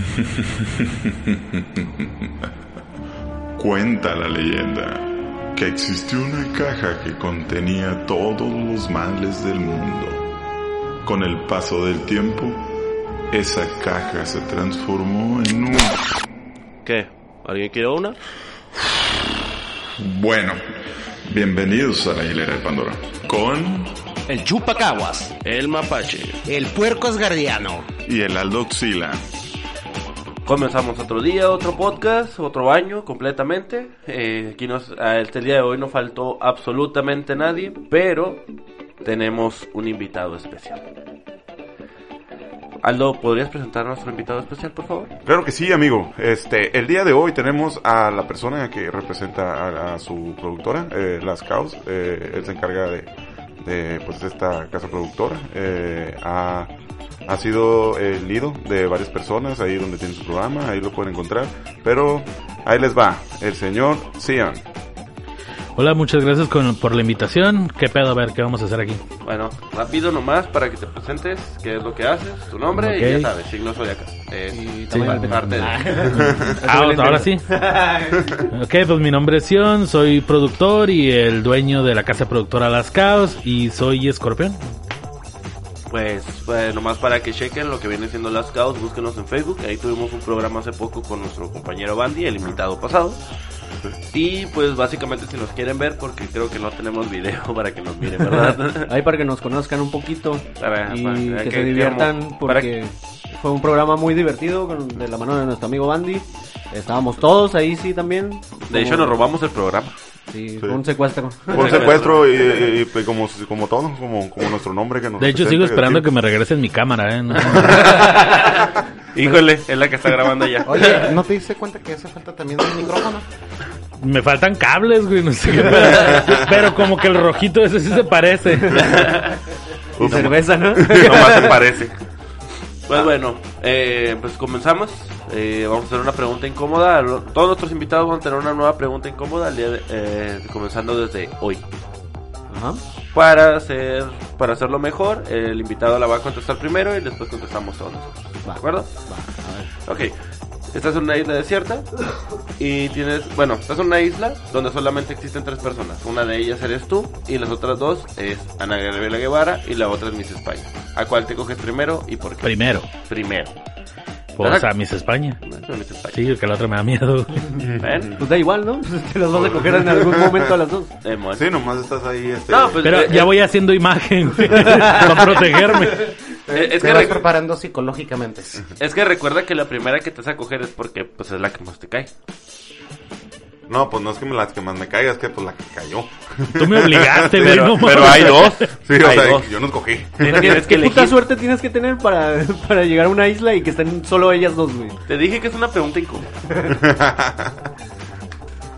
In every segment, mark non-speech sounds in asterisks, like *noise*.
*laughs* Cuenta la leyenda que existió una caja que contenía todos los males del mundo. Con el paso del tiempo, esa caja se transformó en un... ¿Qué? ¿Alguien quiere una? Bueno, bienvenidos a la hilera de Pandora. Con... El chupacaguas. El mapache. El puerco asgardiano. Y el Aldoxila. Comenzamos otro día, otro podcast, otro año completamente. Eh, este día de hoy no faltó absolutamente nadie, pero tenemos un invitado especial. Aldo, ¿podrías presentar a nuestro invitado especial, por favor? Claro que sí, amigo. Este, el día de hoy tenemos a la persona que representa a, su productora, eh, Las Caos. Eh, él se encarga de, pues, esta casa productora. Eh, a ha sido el nido de varias personas ahí donde tiene su programa, ahí lo pueden encontrar. Pero ahí les va, el señor Cian. Hola, muchas gracias con, por la invitación. ¿Qué pedo? A ver, ¿qué vamos a hacer aquí? Bueno, rápido nomás para que te presentes, qué es lo que haces, tu nombre y Ok. ya sabes, signo zodiacal. Es Y sí, parte de- *laughs* Ah, ahora sí. *laughs* ok, pues mi nombre es Sion, soy productor y el dueño de la casa productora Las Caos y soy escorpión. Pues, pues nomás para que chequen lo que viene siendo las caos, búsquenos en Facebook. Ahí tuvimos un programa hace poco con nuestro compañero Bandy, el invitado pasado. Y pues básicamente si nos quieren ver, porque creo que no tenemos video *laughs* para que nos miren, ¿verdad? *laughs* Ahí para que nos conozcan un poquito Para- y para- que, que- se diviertan porque fue un programa muy divertido con, de la mano de nuestro amigo Bandy. Estábamos todos ahí sí también. De hecho nos robamos el programa. Sí, un secuestro. Un secuestro y, y- y, como, como todo, como, como nuestro nombre que nos De hecho, sigo esperando sí. que me regresen mi cámara, ¿eh? No- *laughs* Híjole, es la que está grabando ya. Oye, ¿no te diste cuenta que hace falta también un micrófono? me faltan cables, güey, no sé qué. Pero como que el rojito ese sí se parece. Y cerveza, ¿no? Nomás se parece. Pues bueno, eh, pues comenzamos. Eh, vamos a hacer una pregunta incómoda. Todos nuestros invitados van a tener una nueva pregunta incómoda el día de- eh, comenzando desde hoy. Ajá. Para hacer para hacerlo mejor, el invitado la va a contestar primero y después contestamos todos nosotros. Va. ¿De acuerdo? Va, a ver. Ok. Estás en una isla desierta y tienes, bueno, estás en una isla donde solamente existen tres personas. Una de ellas eres tú y las otras dos es Ana Gabriela Guevara y la otra es Miss España. ¿A cuál te coges primero y por qué? Primero. Primero. Pues a Miss España. Miss España. Sí, que la otra me da miedo. ¿Ven? Pues da igual, ¿no? *laughs* Te las vas a coger en algún momento a las dos. Eh. Sí, nomás estás ahí. Este, No, pues, Pero eh, ya eh, voy haciendo imagen, güey, *laughs* para protegerme. *laughs* eh, es, Te que vas preparando psicológicamente. es que recuerda que la primera que te vas a coger es porque pues es la que más te cae. No, pues no es que me, las que más me caiga, es que pues la que cayó. Tú me obligaste, güey. Pero, no pero hay dos. Sí, o hay sea, dos. yo no escogí. Tienes que ¿Qué puta elegir. suerte tienes que tener para, *laughs* para llegar a una isla y que estén solo ellas dos, güey? Te dije que es una pregunta incómoda. *laughs*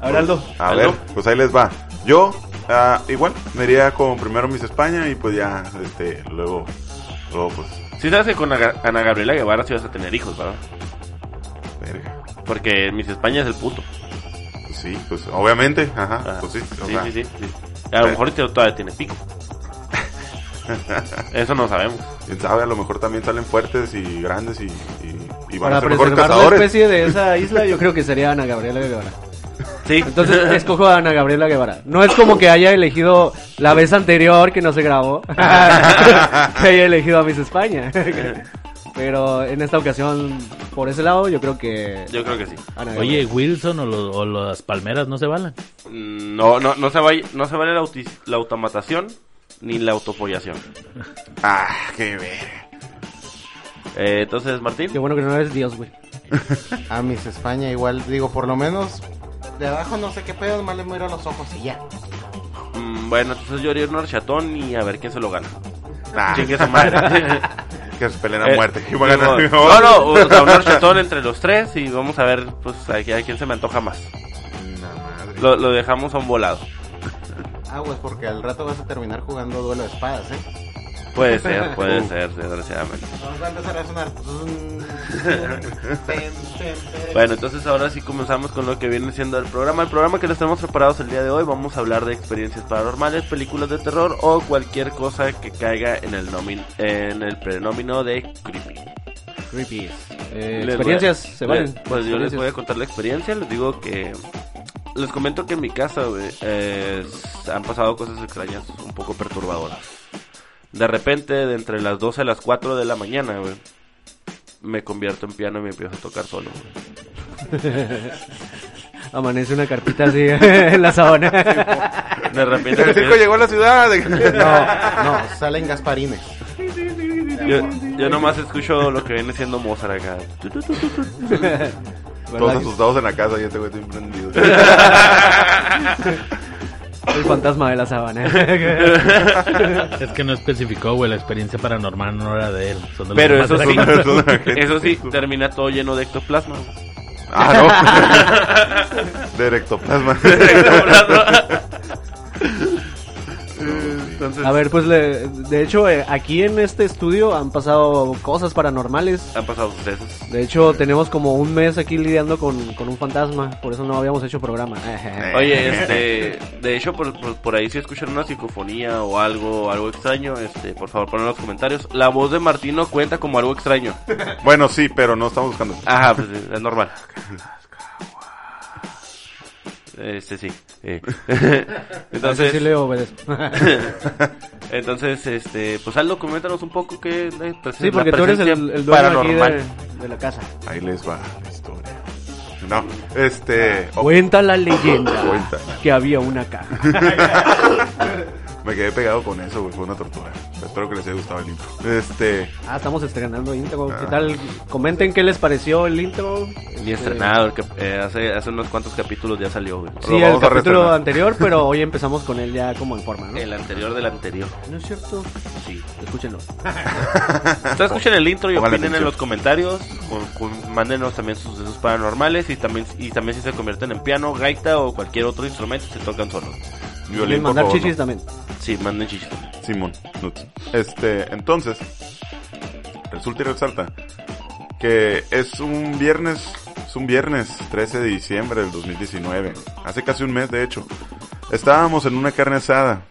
A ver, Aldo. A ver, pues ahí les va. Yo, ah, igual, me iría con primero Miss España y pues ya, este, luego, luego pues, Si sabes que con Ana Ana Gabriela Guevara sí vas a tener hijos, ¿verdad? verga. Porque Miss España es el puto. Pues sí, pues obviamente, ajá, Ajá. pues sí, o sí, sea, sí, sí, sí. A lo mejor este todavía tiene pico. *laughs* Eso no sabemos. quién sabe, a lo mejor también salen fuertes y grandes y, y, y van Para a ser mejores preservar la cazadores. especie de esa *laughs* isla, yo creo que sería Ana Gabriela Guevara. Sí. Entonces escojo a Ana Gabriela Guevara. No es como que haya elegido la vez anterior que no se grabó, *laughs* que haya elegido a Miss España. *laughs* Pero en esta ocasión, por ese lado, yo creo que Yo creo que sí. Ana Oye, Gabriela. Wilson o, lo- o las palmeras no se balan. Mm, No, no, no se vale, no se vale la, auti- la automatación ni la autofollación. *laughs* Ah, qué verga. Eh, entonces, Martín. Qué bueno que no eres Dios, güey. A Miss España igual, digo, por lo menos de abajo no sé qué pedo, nomás le miro los ojos y ya. Mm, bueno, entonces yo haría un horchatón y a ver quién se lo gana. Ah, *laughs* Chingue su madre. *laughs* que se peleen a Eh, muerte. Va a ganar. no, no, o sea, un *laughs* horchatón entre los tres y vamos a ver, pues, a, a quién se me antoja más. Madre. Lo, lo dejamos a un volado. Ah, pues porque al rato vas a terminar jugando duelo de espadas, ¿eh? Puede ser, puede ser, desgraciadamente. A empezar a sonar. Bueno, entonces ahora sí comenzamos con lo que viene siendo el programa. El programa que les tenemos preparados el día de hoy. Vamos a hablar de experiencias paranormales, películas de terror o cualquier cosa que caiga en el nomin en el prenómino de creepy. Creepy. Eh, experiencias, a- se valen. Pues yo les voy a contar la experiencia. Les digo que. Les comento que en mi casa, güey, eh, han pasado cosas extrañas, un poco perturbadoras. De repente, de entre las 12 a las 4 de la mañana, güey, me convierto en piano y me empiezo a tocar solo, güey. *laughs* Amanece una carpita así *laughs* en la sábana. *laughs* De repente, El circo llegó a la ciudad. No, no, salen Gasparines. yo, yo nomás escucho lo que viene siendo Mozart acá. Todos asustados en la casa y este güey está emprendido. El fantasma de la sábana. Es que no especificó, güey, la experiencia paranormal no era de él. son de Pero eso sí, *laughs* eso sí, termina todo lleno de ectoplasma. Ah, no. *laughs* De ectoplasma. Entonces, A ver, pues le- de hecho eh, aquí en este estudio han pasado cosas paranormales. han pasado sucesos. De hecho tenemos como un mes aquí lidiando con, con un fantasma, por eso no habíamos hecho programa. Oye, este, de hecho, por, por, por ahí si escuchan una psicofonía o algo, algo extraño, este, por favor ponen en los comentarios. La voz de Martino cuenta como algo extraño. Bueno, sí, pero no estamos buscando. Ajá, pues es normal. *laughs* Este sí. eh. *laughs* *laughs* Entonces Entonces, sí le obedezco. *laughs* entonces, este, pues Aldo, coméntanos un poco qué eh, presen- sí, porque la tú eres el, el dueño aquí de, de la casa. Ahí les va la historia. No, este. oh, Cuenta la leyenda Cuenta. que había una caja. Me quedé pegado con eso, güey. Fue una tortura. Espero que les haya gustado el intro. Este. Ah, estamos estrenando intro. ¿Qué Ah. tal? Comenten qué les pareció el intro. Ni Este, estrenado, el que, eh, hace, hace unos cuantos capítulos ya salió, güey. Sí, el capítulo anterior, pero hoy empezamos con él ya como en forma, ¿no? El anterior del anterior. ¿No es cierto? Sí. Escúchenlo. *laughs* Ustedes escuchen el intro y Póngale opinen en los comentarios. Con, con- mándenos también sus sucesos paranormales y también y también si se convierten en piano, gaita o cualquier otro instrumento se tocan solos. Y Violín, por mandar favor, chichis no. también. Sí, manden chichis. Simón, Nuts. Este, entonces, resulta y resalta que es un viernes, es un viernes 13 de diciembre del 2019, hace casi un mes de hecho. Estábamos en una carne asada,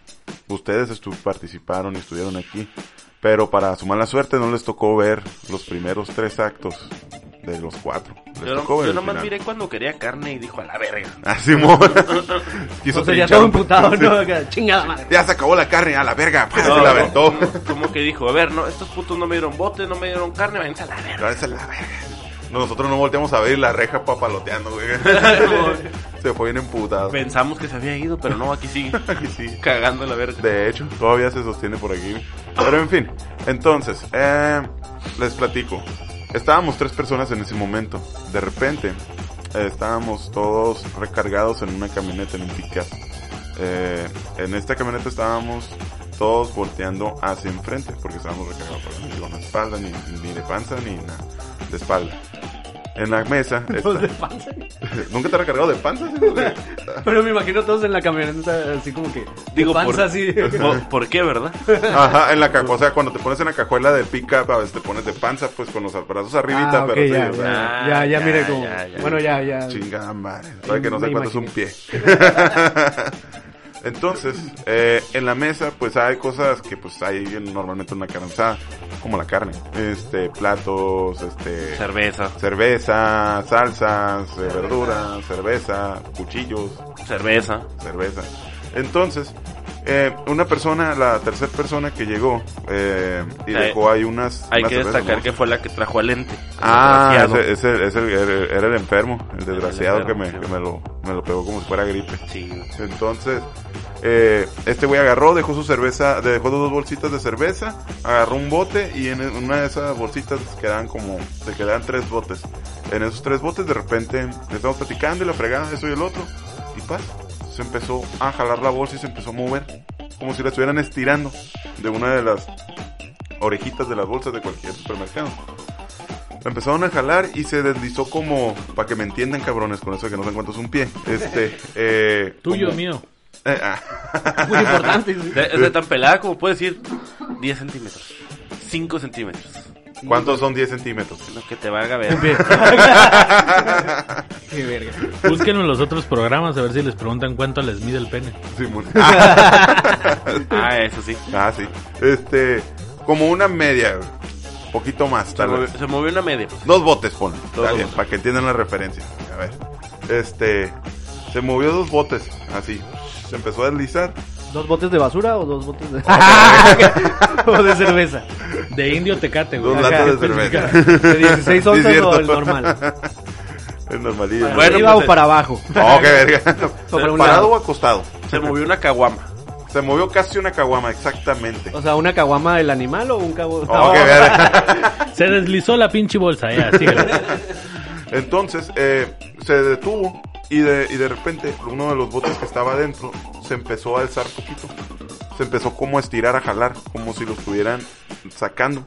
ustedes estu- participaron y estuvieron aquí, pero para su mala suerte no les tocó ver los primeros tres actos de los cuatro. Les Yo, no, yo nomás final. miré cuando quería carne y dijo a la verga. Ah, Simón. *laughs* Quiso O sea, ya todo Sí. ¿no? Chingada madre. Ya se acabó la carne, a la verga, pues, No, se la no, aventó. Como que dijo, a ver, no, estos putos no me dieron bote, no me dieron carne, váyanse a la verga. Váyanse a la verga. Nosotros no volteamos a ver la reja papaloteando, güey. *laughs* Se fue bien emputado. Pensamos que se había ido, pero no, aquí sigue. *laughs* Aquí sí. Cagando la verga. De hecho, todavía se sostiene por aquí. Pero en fin, entonces, eh, les platico. Estábamos tres personas en ese momento. De repente, eh, estábamos todos recargados en una camioneta, en un pickup. Eh, en esta camioneta estábamos todos volteando hacia enfrente, porque estábamos recargados por no la espalda, ni, ni de panza, ni nada, de espalda. En la mesa, *laughs* de panza. *laughs* ¿nunca te has recargado de panza? *laughs* Pero me imagino todos en la camioneta así como que. de Digo, panza por, así. *laughs* por, ¿por qué, verdad? Ajá, en la cajuela, o sea, cuando te pones en la cajuela del pick-up, a veces te pones de panza, pues con los brazos arribita, Ah, ok, pero ya, ya, ya, ya, ya, mire como. ya, ya. Bueno, ya, ya. chingada madre, sabe que no sé cuánto es un pie. Entonces, eh, en la mesa, pues hay cosas que pues hay en- normalmente en una carne asada, como la carne, este, platos, este, Cerveza, cerveza, salsas, eh, verduras, cerveza, cuchillos, cerveza. cerveza. Entonces, eh, una persona, la tercera persona que llegó, eh, y Hay- dejó ahí unas... Hay unas que destacar que fue la que trajo al lente. Ah, ese, ese- ese era, era el enfermo, el desgraciado El que, me, que me, lo, me lo pegó como si fuera gripe. Sí. Entonces, eh, este güey agarró, dejó su cerveza, dejó dos bolsitas de cerveza, agarró un bote y en una de esas bolsitas quedaban como, se quedaban tres botes. En esos tres botes de repente estamos platicando y la fregada, eso y el otro, y paz, se empezó a jalar la bolsa y se empezó a mover, como si la estuvieran estirando de una de las orejitas de las bolsas de cualquier supermercado. La empezaron a jalar y se deslizó como, para que me entiendan cabrones con eso de que no sé cuánto es un pie, este, *laughs* eh, Tuyo, como- mío. eh, ah. *laughs* Muy importante. De- Es de tan pelada como puedes decir 10 centímetros, 5 centímetros. ¿Cuántos son 10 centímetros? Lo que te valga ver. *laughs* Qué verga. Busquen en los otros programas a ver si les preguntan cuánto les mide el pene. Simón. *laughs* Ah, eso sí. Ah, sí. Este, como una media. Poquito más, Se tal movió, vez. se movió una media. Dos botes, Está bien, botes. para que entiendan la referencia. A ver. Este. Se movió dos botes, así. Se empezó a deslizar. ¿Dos botes de basura o dos botes de... *laughs* *laughs* o de cerveza? De indio tecate, güey. Dos latas de cerveza. *laughs* ¿De 16 Sí, onzas o el normal? El normalillo. ¿Para Bueno, arriba pues, o para abajo? Oh, qué verga. ¿Parado lado. o acostado? Se movió una caguama. Se movió casi una caguama, exactamente. O sea, ¿una caguama del animal o un caguama? Oh, qué verga. Se deslizó la pinche bolsa, ya. Entonces, eh, se detuvo y de, y de repente uno de los botes que estaba adentro se empezó a alzar poquito. Se empezó como a estirar, a jalar, como si lo estuvieran sacando.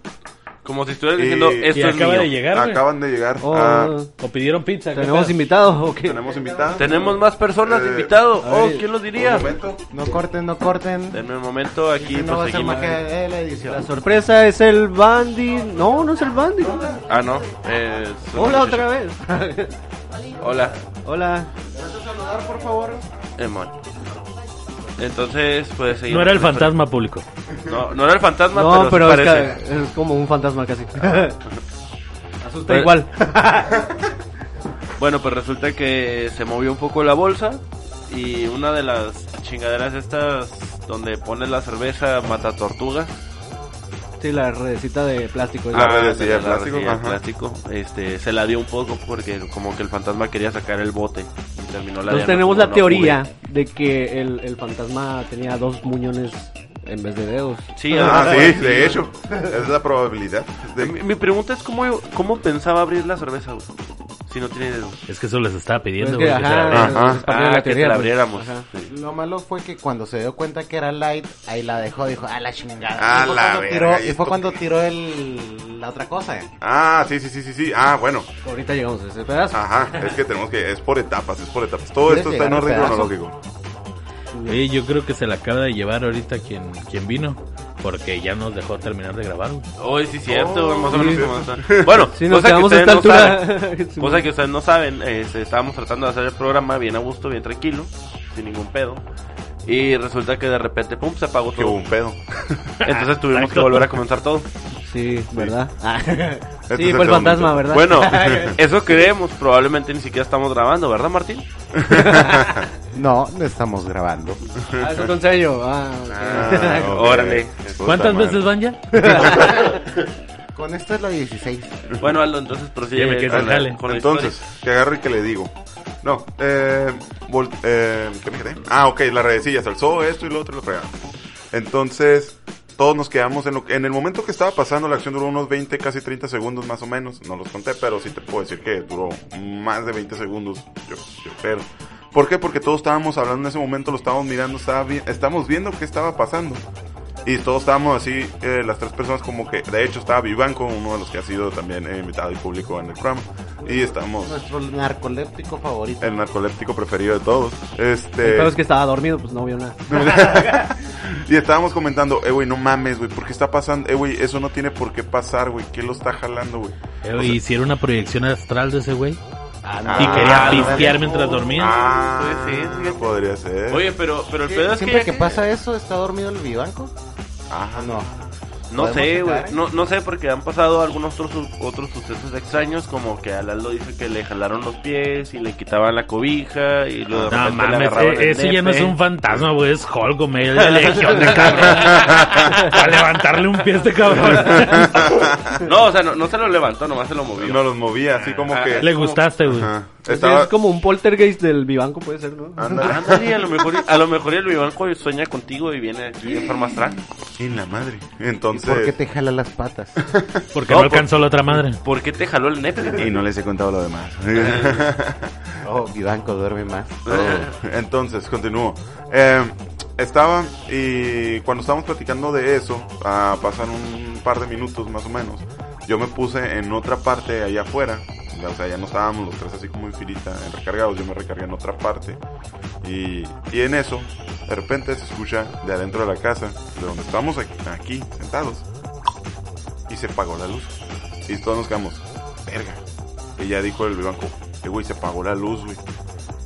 Como si estuvieran diciendo, Y- esto es acaba mío. de llegar, güey. Acaban de llegar. Oh, a- O pidieron pizza. ¿qué ¿Tenemos pedo? invitados o qué? tenemos invitados. Tenemos más personas Eh, invitados. a Oh, ver, ¿quién lo diría? Un momento. No corten, no corten. Denme un momento, aquí no va a ser proseguimos. magia de la edición. La sorpresa es el Bandy. No, no es el Bandy. Ah, no. es una Hola muchacha. otra vez. Hola. Hola. saludar, por favor? Emon. Entonces, pues seguimos No era el fantasma público. No, no era el fantasma, No, pero, pero, sí es, parece. que es como un fantasma casi. *laughs* Asusta Pero- igual. *laughs* Bueno, pues resulta que se movió un poco la bolsa y una de las chingaderas estas donde pones la cerveza mata tortugas. Sí, la redecita de plástico. La esa. redecilla de plástico, este, se la dio un poco porque como que el fantasma quería sacar el bote y terminó la Entonces de, tenemos "No, la no teoría pude". de que el, el fantasma tenía dos muñones en vez de dedos. Sí, Ah, sí, de hecho. Es la probabilidad. De- Mi, mi pregunta es cómo, cómo pensaba abrir la cerveza, si no tiene dedos. Es que eso les estaba pidiendo, Pues güey. que, que se la ajá. Ajá. Ah, que teoría, se la pues. abriéramos. Ajá. Sí. Lo malo fue que cuando se dio cuenta que era light, ahí la dejó, dijo, a la chingada. A y fue la cuando verga, tiró, ¿y fue cuando tiró el, la otra cosa. Ah, sí, sí, sí, sí, sí. Ah, bueno. Ahorita llegamos a ese pedazo. Ajá, es que tenemos que, es por etapas, es por etapas. Todo ¿Quieres esto está en orden cronológico. Oye, yo creo que se la acaba de llevar ahorita quien, quien vino. Porque ya nos dejó terminar de grabar. Hoy sí, cierto, güey, más o sí. menos como está. Bueno, *laughs* nos cosa que a esta no saben. *laughs* Sí, Cosa que ustedes no saben, este, estábamos tratando de hacer el programa bien a gusto, bien tranquilo, sin ningún pedo. Y resulta que de repente, pum, se apagó todo. un pedo. Entonces tuvimos que volver a comenzar todo. Sí, ¿verdad? *laughs* Sí, es el fue el fantasma. ¿verdad? Bueno, *laughs* eso creemos, probablemente ni siquiera estamos grabando, ¿verdad, Martín? *laughs* No, no estamos grabando. Ah, eso con sello. Ah, ok. Ah. *laughs* Órale. ¿Cuántas veces van ya? Con esto es la 16. Bueno, Aldo, entonces prosigue Ya me quedé con, la, con Entonces, que agarro y que le digo. No, eh, vol- eh, ¿qué me quedé? Ah, ok, la redecilla se alzó, esto y lo otro y lo fregado. Entonces, todos nos quedamos en lo que, en el momento que estaba pasando, la acción duró unos 20, casi 30 segundos más o menos. No los conté, pero sí te puedo decir que duró más de 20 segundos, yo, yo creo. ¿Por qué? Porque todos estábamos hablando en ese momento, lo estábamos mirando, estaba vi- estábamos viendo qué estaba pasando. Y todos estábamos así, eh, las tres personas como que, de hecho estaba Vivanco, uno de los que ha sido también eh, invitado y público en el programa. Y estamos, Nuestro narcoléptico favorito. el narcoléptico preferido de todos. Este, pedo es que estaba dormido, pues no vio nada. *laughs* y estábamos comentando, eh, güey, no mames, güey, ¿por qué está pasando? Eh, güey, eso no tiene por qué pasar, güey, ¿qué lo está jalando, güey? Eh, güey, hiciera una proyección astral de ese güey. Ah, Y quería ah, pistear mientras dormía. Ah, Puede ser, fíjate. podría ser. Oye, pero, pero el Sí, pedo es Siempre que... que pasa eso, ¿está dormido el vivanco? Ajá. ¿O no? No ¿Podemos sé, güey. eh? No, no sé, porque han pasado algunos otros, otros sucesos extraños, como que al Aldo dice que le jalaron los pies y le quitaban la cobija y de No mames, eh, ese ya no es un fantasma, güey, es Hulk, güey, es la legión de cabrón. *laughs* Para levantarle un pie a este cabrón. *laughs* No, o sea, no, no se lo levantó, nomás se lo movió. No los movía, así como Ah, que... Le gustaste, güey. Ajá. Estaba... Es como un poltergeist del Vivanco, puede ser, ¿no? Ándale. Ándale, a lo mejor, a lo mejor el Vivanco sueña contigo y viene aquí en forma astral. En la madre. Entonces... ¿Por qué te jala las patas? *laughs* Porque No, no alcanzó la otra madre. ¿Por qué te jaló el nepe? Y no les he contado lo demás. *laughs* Oh, vivanco duerme más. Oh, Entonces, continúo. Eh, estaba y cuando estábamos platicando de eso, ah, pasan un par de minutos más o menos, yo me puse en otra parte allá afuera, o sea, ya no estábamos los tres así como en filita, recargados, yo me recargué en otra parte y, y en eso, de repente se escucha de adentro de la casa, de donde estábamos aquí, sentados, y se apagó la luz. Y todos nos quedamos, verga. Y ya dijo el banco, que güey, se apagó la luz, güey.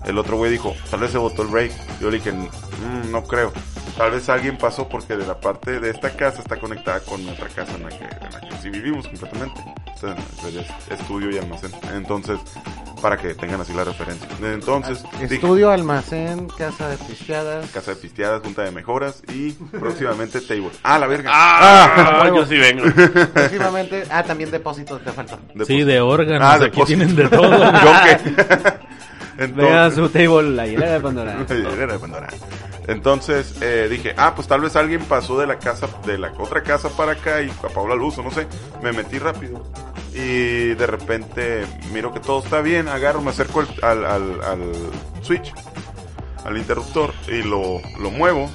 El otro güey dijo, tal vez se botó el break. Yo le dije, "Mm, no creo. Tal vez alguien pasó porque de la parte de esta casa está conectada con nuestra casa en la que, en la que sí vivimos completamente. O sea, es estudio y almacén. Entonces, para que tengan así la referencia. Entonces, dije, Estudio, almacén, casa de pisteadas. casa de pisteadas, junta de mejoras y *laughs* próximamente table. Ah, la verga. Ah, huevo. yo sí vengo. *laughs* Próximamente. Ah, también depósitos te faltan. Sí, de órganos. Ah, aquí depósito. tienen de *laughs* todo. ¿Yo qué? Vea Entonces, su table, la hielera de Pandora. Era de Pandora. Entonces eh, dije, ah, pues tal vez alguien pasó de la casa, de la otra casa para acá y apagó la luz o no sé. Me metí rápido y de repente miro que todo está bien, agarro, me acerco al, al, al- switch, al interruptor y lo, lo muevo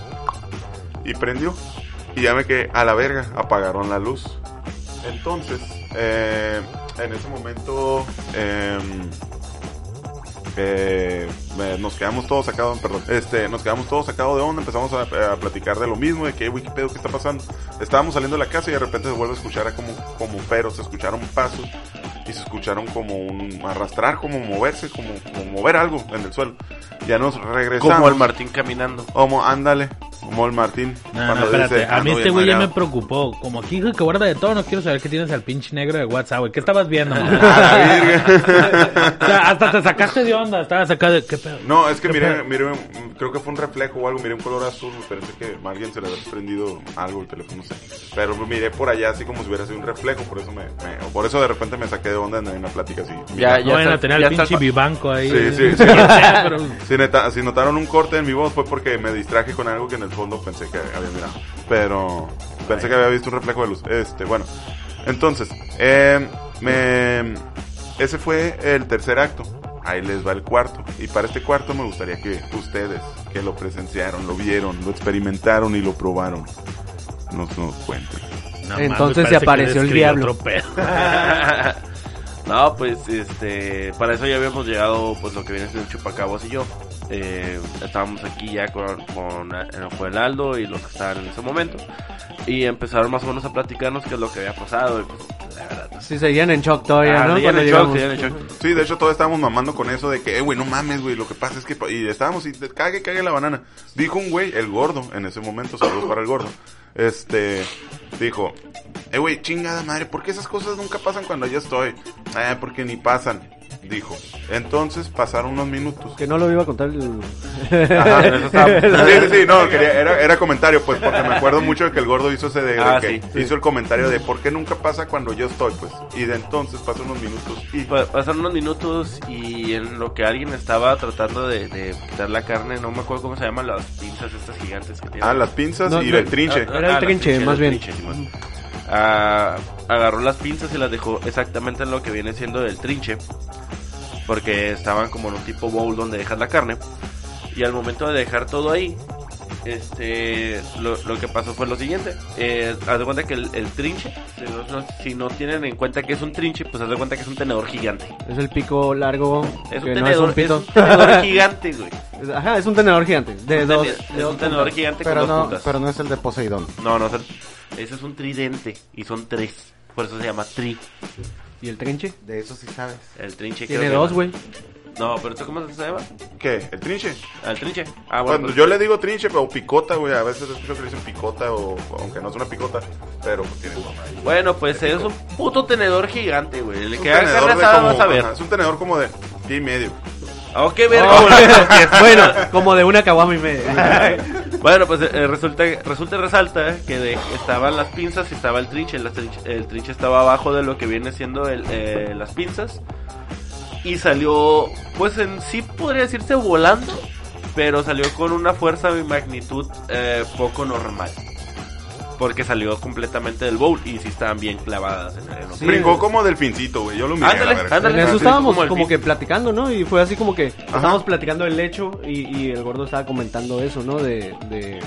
y prendió. Y ya me quedé a la verga, apagaron la luz. Entonces, eh, en ese momento... em, eh, eh, nos quedamos todos sacados, perdón, este, nos quedamos todos sacados de onda, empezamos a, a platicar de lo mismo, de que, güey, qué está pasando. Estábamos saliendo de la casa y de repente se vuelve a escuchar a como, como pero, se escucharon pasos y se escucharon como un arrastrar, como moverse, como, como mover algo en el suelo. Ya nos regresamos. Como el Martín caminando. Como, ándale, como el Martín. No, cuando no, espérate. dice, a mí "Ando este güey ya me mareado". preocupó. Como aquí que guarda de todo, no quiero saber qué tienes al pinche negro de WhatsApp, güey. ¿Qué estabas viendo? *laughs* la *laughs* o sea, hasta te sacaste de onda. Estabas acá de... ¿Qué pedo? No, es que ¿Qué miré, miré, creo que fue un reflejo o algo, miré un color azul, me parece que a alguien se le había prendido algo el teléfono, no sé. Pero miré por allá así como si hubiera sido un reflejo, por eso me, me- por eso de repente me saqué de onda en una plática así. Ya, No vayan está- a tener ya al está pinche el- vivanco ahí. Sí, *laughs* sí, sí. Pero- Si, neta- si notaron un corte en mi voz fue porque me distraje con algo que en el fondo pensé que había mirado. Pero pensé que había visto un reflejo de luz. Este, bueno. Entonces, eh, me, ese fue el tercer acto. Ahí les va el cuarto. Y para este cuarto me gustaría que ustedes, que lo presenciaron, lo vieron, lo experimentaron y lo probaron, nos, nos cuenten. No, Entonces se apareció el diablo. *laughs* no, pues este, para eso ya habíamos llegado, pues lo que viene siendo Chupacabos y yo. Eh, estábamos aquí ya con, con, eh, con el Aldo y los que estaban en ese momento. Y empezaron más o menos a platicarnos qué es lo que había pasado. Y pues, la verdad, Sí, seguían en shock todavía, Ah, ¿no? seguían en shock, seguían en shock. Sí, de hecho todos estábamos mamando con eso de que, eh, güey, no mames, güey, lo que pasa es que... Y estábamos y te- cague, cague la banana. Dijo un güey, el gordo, en ese momento, saludos para el gordo. Este, dijo, eh, güey, chingada madre, ¿por qué esas cosas nunca pasan cuando yo estoy? Eh, porque ni pasan, dijo. Entonces pasaron unos minutos. Que no lo iba a contar el... Ajá, eso estábamos. *laughs* Sí, sí, sí, no, quería, era, era comentario, pues, porque me acuerdo mucho de que el gordo hizo ese de, de Ah, que sí, hizo el comentario de por qué nunca pasa cuando yo estoy, pues. Y de entonces pasaron unos minutos y... Pa- Pasaron unos minutos y en lo que alguien estaba tratando de, de quitar la carne, no me acuerdo cómo se llaman las pinzas estas gigantes que tienen. Ah, las pinzas No, y no, el trinche. Era el las trinche, pinches, más bien. trinches, Simón. Agarró las pinzas y las dejó exactamente en lo que viene siendo el trinche. Porque estaban como en un tipo bowl donde dejas la carne. Y al momento de dejar todo ahí, este, lo, lo que pasó fue lo siguiente. Eh, haz de cuenta que el, el trinche, si no, no- si no tienen en cuenta que es un trinche, pues haz de cuenta que es un tenedor gigante. Es el pico largo, Es un no es tenedor, un pito. es un tenedor *laughs* gigante, güey. Es- Ajá, es un tenedor gigante. De dos, de es dos un tenedor puntas. gigante Pero con dos no, puntas. pero no es el de Poseidón. No, no, ese es un tridente y son tres. Por eso se llama tri. ¿Y el trinche? De eso sí sabes. El trinche Tiene dos, güey. No, pero ¿tú cómo se llama? ¿Qué? ¿El trinche? Al trinche. Ah, bueno. Cuando pues- yo le digo trinche o picota, güey, a veces escucho que le dicen picota o aunque no es una picota, pero pues tiene forma ahí. Bueno, pues es un puto tenedor gigante, güey. El Es que un haga tenedor carne de asada como- vas a ver. ajá, es un tenedor como de pie y medio. Oh, qué verga. Oh, boludo, que es. bueno, *laughs* como de una caguama y media. *laughs* Bueno, pues eh, resulta, resulta y resalta que de- estaban las pinzas y estaba el trinche. Las trinche- El trinche estaba abajo de lo que viene siendo el, eh, las pinzas. Y salió, pues en sí podría decirse volando, pero salió con una fuerza y magnitud eh, poco normal. Porque salió completamente del bowl y sí estaban bien clavadas en el Sí. Brincó como delfincito, güey. Yo lo miré. Ándale, la ándale. En eso estábamos como que platicando, ¿no? Y fue así como que estábamos platicando el hecho y, y el gordo estaba comentando eso, ¿no? De, de,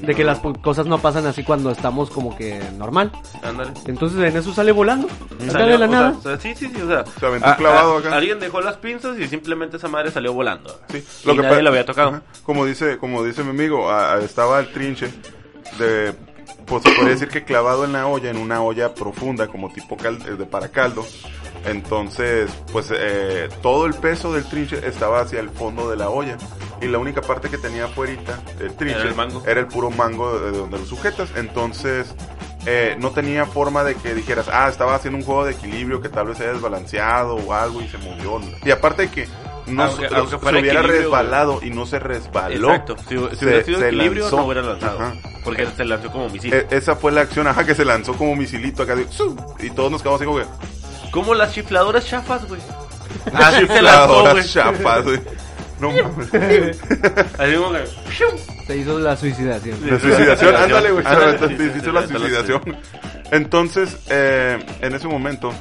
de que las cosas no pasan así cuando estamos como que normal. Ándale. Entonces en eso sale volando. Salió, de la sea, nada. o sea, sí, sí, sí, o sea, Se aventó clavado acá. Alguien dejó las pinzas y simplemente esa madre salió volando. Sí, y nadie pa- lo había tocado. Ajá. Como dice, como dice mi amigo, ah, estaba el trinche de, pues se podría decir que clavado en la olla, en una olla profunda, como tipo cal- eh, de para caldo. Entonces, pues eh, todo el peso del trinche estaba hacia el fondo de la olla y la única parte que tenía afuerita, el trinche, Era el mango. era el puro mango de, de donde lo sujetas. Entonces, eh, no tenía forma de que dijeras, ah, estaba haciendo un juego de equilibrio que tal vez se haya desbalanceado o algo y se movió. Y aparte que no Aunque- se, aunque se hubiera resbalado y no se resbaló. Exacto. Si, si Se- hubiera sido se equilibrio, lanzó. no hubiera lanzado. Ajá. Porque se lanzó como misil. E- esa fue la acción, ajá, que se lanzó como misilito acá. y todos nos quedamos así como que... Como las chifladoras chafas, güey. Ah, *laughs* güey. chifladoras chapas, güey. No *laughs* mames. Así como que... Se hizo la suicidación. La suicidación, ándale, güey. Ándale, Se hizo la suicidación. Entonces, eh, en ese momento,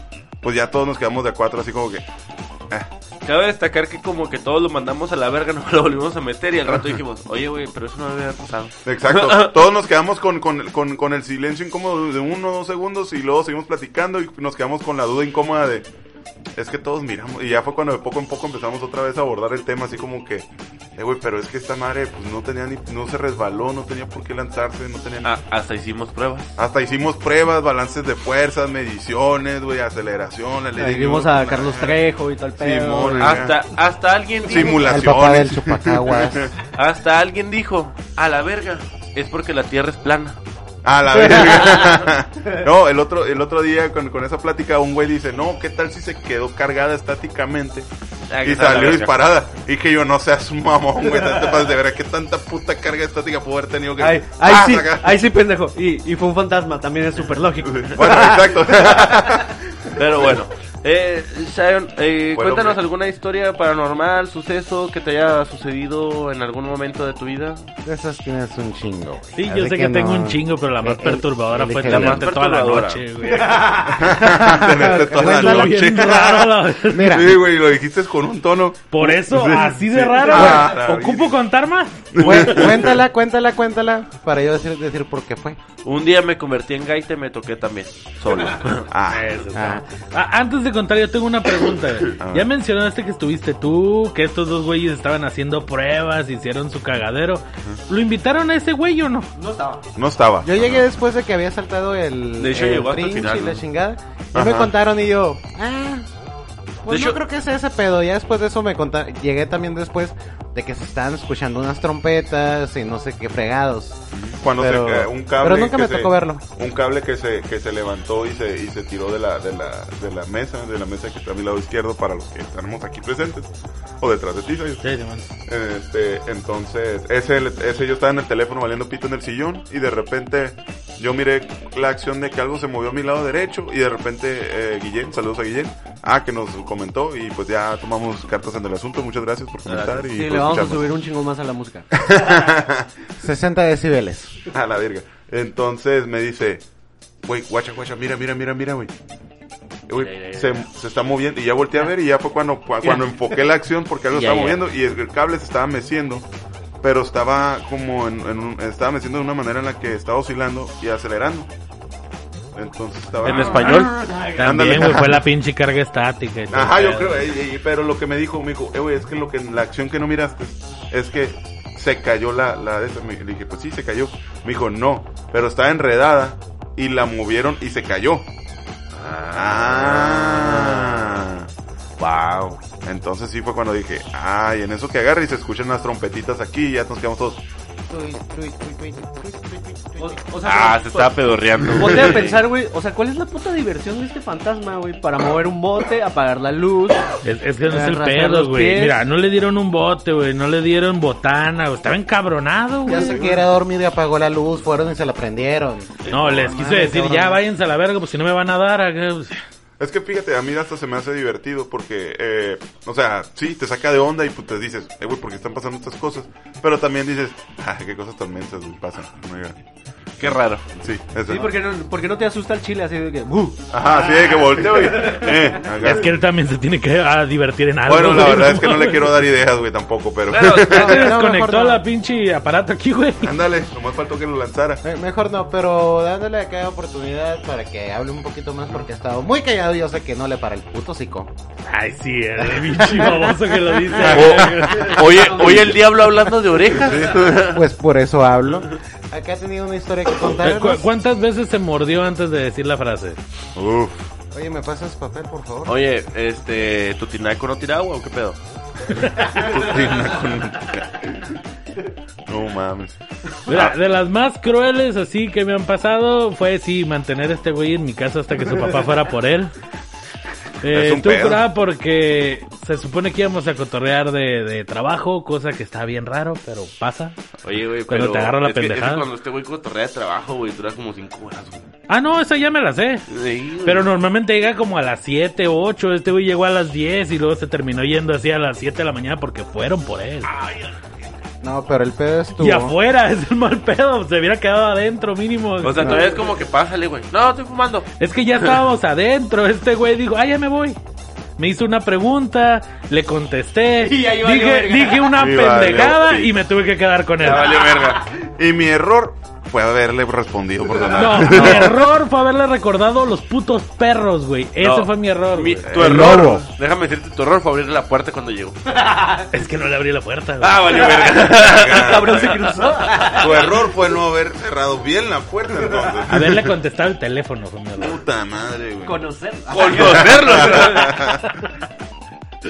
pues ya todos nos quedamos de a cuatro, así como que. eh, Cabe destacar que como que todos lo mandamos a la verga, *laughs* no lo volvimos a meter y al rato dijimos, oye, güey, pero eso no debe haber pasado. Exacto. *laughs* Todos nos quedamos con, con, con, con el silencio incómodo de uno o dos segundos y luego seguimos platicando y nos quedamos con la duda incómoda de. Es que todos miramos. Y ya fue cuando de poco en poco empezamos otra vez a abordar el tema, así como que. Eh, güey, pero es que esta madre, pues no tenía ni. No se resbaló, no tenía por qué lanzarse, no tenía ni Ah, hasta hicimos pruebas. Hasta hicimos pruebas, balances de fuerzas, mediciones, güey, aceleración. le Ahí dimos vimos a Carlos Trejo y el pedo. Simón, ah. Hasta, hasta alguien dijo, El Simulaciones. papá del chupacaguas. *laughs* hasta alguien dijo, a la verga, es porque la tierra es plana. A la verga. *laughs* no, el otro, el otro día con, con esa plática un güey dice, no, ¿qué tal si se quedó cargada estáticamente? Ah, Y salió disparada. Y que yo no seas mamón, güey. no te pases de ver qué tanta puta carga estática pudo haber tenido que. Ay, ay, ¡Ah, sí, ay, sí, pendejo. Y, y fue un fantasma, también es súper lógico. Bueno, exacto. *laughs* Pero bueno, eh, Sharon, eh, Bueno, cuéntanos hombre. alguna historia paranormal, suceso que te haya sucedido en algún momento de tu vida. De esas tienes un chingo, güey. Sí, Así yo sé que, tengo no- un chingo, pero la más El- perturbadora el- fue la tenerte más toda la perturbadora. noche, *laughs* güey. Tenerte toda la noche. Raro, *laughs* Mira, Sí, güey, lo dijiste con un tono. Por eso, Sí, así de sí. raro. Ah, güey. ¿Ocupo contar más? cué- cuéntala, cuéntala, cuéntala. Para yo decir, decir por qué fue. Un día me convertí en gaita y me toqué también, solo. Ah, Eso Ah. Ah, antes de contar, yo tengo una pregunta. *coughs* Ya mencionaste que estuviste tú, que estos dos güeyes estaban haciendo pruebas, hicieron su cagadero. ¿Lo invitaron a ese güey o no? no estaba. Yo llegué después de que había saltado el, De hecho, el llegó hasta el final, y la ¿no? chingada. Y Ajá. me contaron y yo, ah, pues De no hecho- creo que sea ese pedo. Ya después de eso me contaron, llegué también después de que se estaban escuchando unas trompetas y no sé qué fregados. Cuando Pero- se un cable pero nunca que me se- tocó verlo. Un cable que se, que se levantó y se, y se tiró de la, de la, de la mesa, de la mesa que está a mi lado izquierdo para los que estamos aquí presentes. O detrás de ti, ¿sabes? Sí. Este, entonces, ese, ese yo estaba en el teléfono valiendo pito en el sillón y de repente yo miré la acción de que algo se movió a mi lado derecho y de repente eh, Guillén, saludos a Guillén, ah, que nos comentó y pues ya tomamos cartas en el asunto, muchas gracias por comentar y Sí, por le vamos a subir un chingo más a la música. *laughs* 60 decibeles. A la verga. Entonces me dice, güey, guacha, guacha, mira, mira, mira, mira, güey. Mira, se, se está moviendo y ya volteé a ver y ya fue cuando, cu- *laughs* cuando enfoqué la acción porque algo estaba ya. moviendo y el cable se estaba meciendo, pero estaba como en, en un- estaba meciendo de una manera en la que estaba oscilando y acelerando. Entonces estaba... En español. También, Ándale. güey, fue la pinche carga estática. Ajá, yo creo, eh, eh, pero lo que me dijo, me dijo, eh, güey, es que lo que la acción que no miraste es que se cayó la, la de esa. Me le dije, pues sí, se cayó. Me dijo, no, pero estaba enredada y la movieron y se cayó. Ah. Wow. Entonces sí fue cuando dije, ay, en eso que agarra y se escuchan las trompetitas aquí y ya nos quedamos todos. O, o sea, Ah, se estaba pedorreando. Ponte a *laughs* pensar, güey, o sea, ¿cuál es la puta diversión de este fantasma, güey? Para mover un bote, apagar la luz. Es, es que no es el pedo, güey. Mira, no le dieron un bote, güey. No le dieron botana, güey. Estaba encabronado, Ya güey. se quiere dormir y apagó la luz, fueron y se la prendieron. No, les quise decir, ya váyanse a la verga, pues si no me van a dar. acá, pues. Es que fíjate, a mí hasta se me hace divertido porque, eh, o sea, sí, te saca de onda y pues te dices, eh, güey, ¿por qué están pasando estas cosas? Pero también dices, ah, qué cosas tan mensas güey, pasan. Oiga. Qué raro. Sí, eso. Sí, porque no, porque no te asusta el chile así de que... "Uh". Ajá, sí, de que volteo y... *laughs* Eh, acá. Es que él también se tiene que ah, divertir en algo. Bueno, la güey. verdad es que no le *laughs* quiero dar ideas, güey, tampoco, pero... Claro, Ya No, no, desconectó mejor no. la pinche aparato aquí, güey. Ándale, nomás faltó que lo lanzara. Me- Mejor no, pero dándole acá oportunidad para que hable un poquito más porque ha estado muy callado y yo sé que no le para el puto hocico. Ay, sí, el pinche baboso que lo dice. *laughs* Oye, oye el diablo hablando de orejas. Pues por eso hablo. Acá he tenido una historia que Eh, contar. ¿cu- ¿Cuántas veces se mordió antes de decir la frase? Uf. Oye, ¿me pasas papel, por favor? Oye, este, ¿tu tinaco no tira agua o qué pedo? *laughs* Putrina con... No mames. Mira, de las más crueles así que me han pasado fue sí mantener a este güey en mi casa hasta que su papá fuera por él. Eh, Es un tú pedo. porque se supone que íbamos a cotorrear de, de trabajo, cosa que está bien raro, pero pasa. Oye, güey, Cuando pero te agarra la es que- es que pendejada. cuando este güey cotorrea de trabajo, güey, dura como 5 horas, güey. Ah, no, esa ya me la sé. Sí. Pero normalmente llega como a las 7 o 8. Este güey llegó a las 10 y luego se terminó yendo así a las 7 de la mañana porque fueron por él. No, pero el pedo estuvo. Y afuera, *laughs* es el mal pedo. Se hubiera quedado adentro, mínimo. O sea, todavía es como que pásale, güey. No, estoy fumando. Es que ya estábamos adentro. Este güey dijo, ah, ya me voy. Me hizo una pregunta, le contesté, *laughs* Y ahí valió dije, dije una *laughs* Y valió, pendejada sí. y me tuve que quedar con él. Ya vale verga. *laughs* Y mi error fue haberle respondido por No, nada. *laughs* mi error fue haberle recordado los putos perros, güey. Ese No, fue mi error. Mi- güey. tu El error, lobo. déjame decirte, tu error fue abrir la puerta cuando llegó. *laughs* Es que no le abrí la puerta, güey. Ah, valió verga. *laughs* Cabrón se cruzó. Tu error fue no haber cerrado bien la puerta entonces. Haberle contestado el teléfono fue mi error. Puta madre, güey. Conocer. Conocerlo.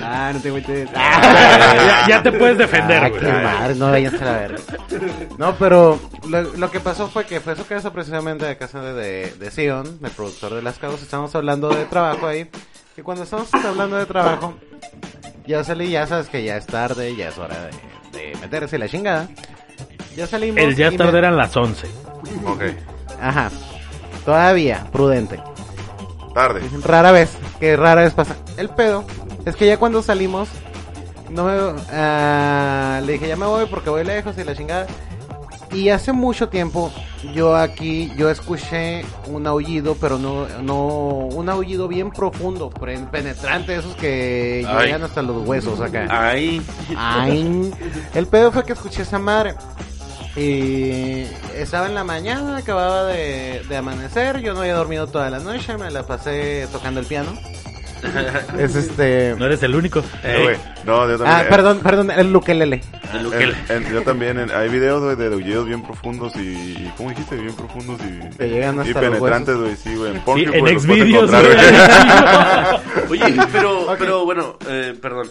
Ah, no te agüites. *laughs* ya, ya te puedes defender, Ah, güey. qué madre, no vayas a la verga. No, pero lo, lo que pasó fue que fue su casa precisamente de casa de, de, de Sion, el productor de las causas. Estamos hablando de trabajo ahí. Y cuando estamos hablando de trabajo, ya salí, ya sabes que ya es tarde, ya es hora de, de meterse la chingada. Ya salimos. El ya me- tarde eran las 11. Ok. Ajá. Todavía, prudente. Tarde. Rara vez, que rara vez pasa. El pedo es que ya cuando salimos, no me, ah, le dije ya me voy porque voy lejos y la chingada. Y hace mucho tiempo yo aquí yo escuché un aullido, pero no no un aullido bien profundo, penetrante, esos que Ay. llegan hasta los huesos acá. Ay. Ay, el pedo fue que escuché esa madre. Y estaba en la mañana, acababa de, de amanecer, yo no había dormido toda la noche, me la pasé tocando el piano. *laughs* es este... No eres el único. Eh, güey, No, yo también. Ah, eh, perdón, perdón, el ukelele. El en- ukelele. en- yo también, en- hay videos güey, de aullidos bien profundos y, y- ¿cómo dijiste? Bien profundos y, Te llegan y hasta los penetrantes, güey, sí, güey. En, Sí, Pornhub, en güey, los puedes Xvideos, encontrar, güey. *laughs* Oye, pero, pero bueno, eh, perdón.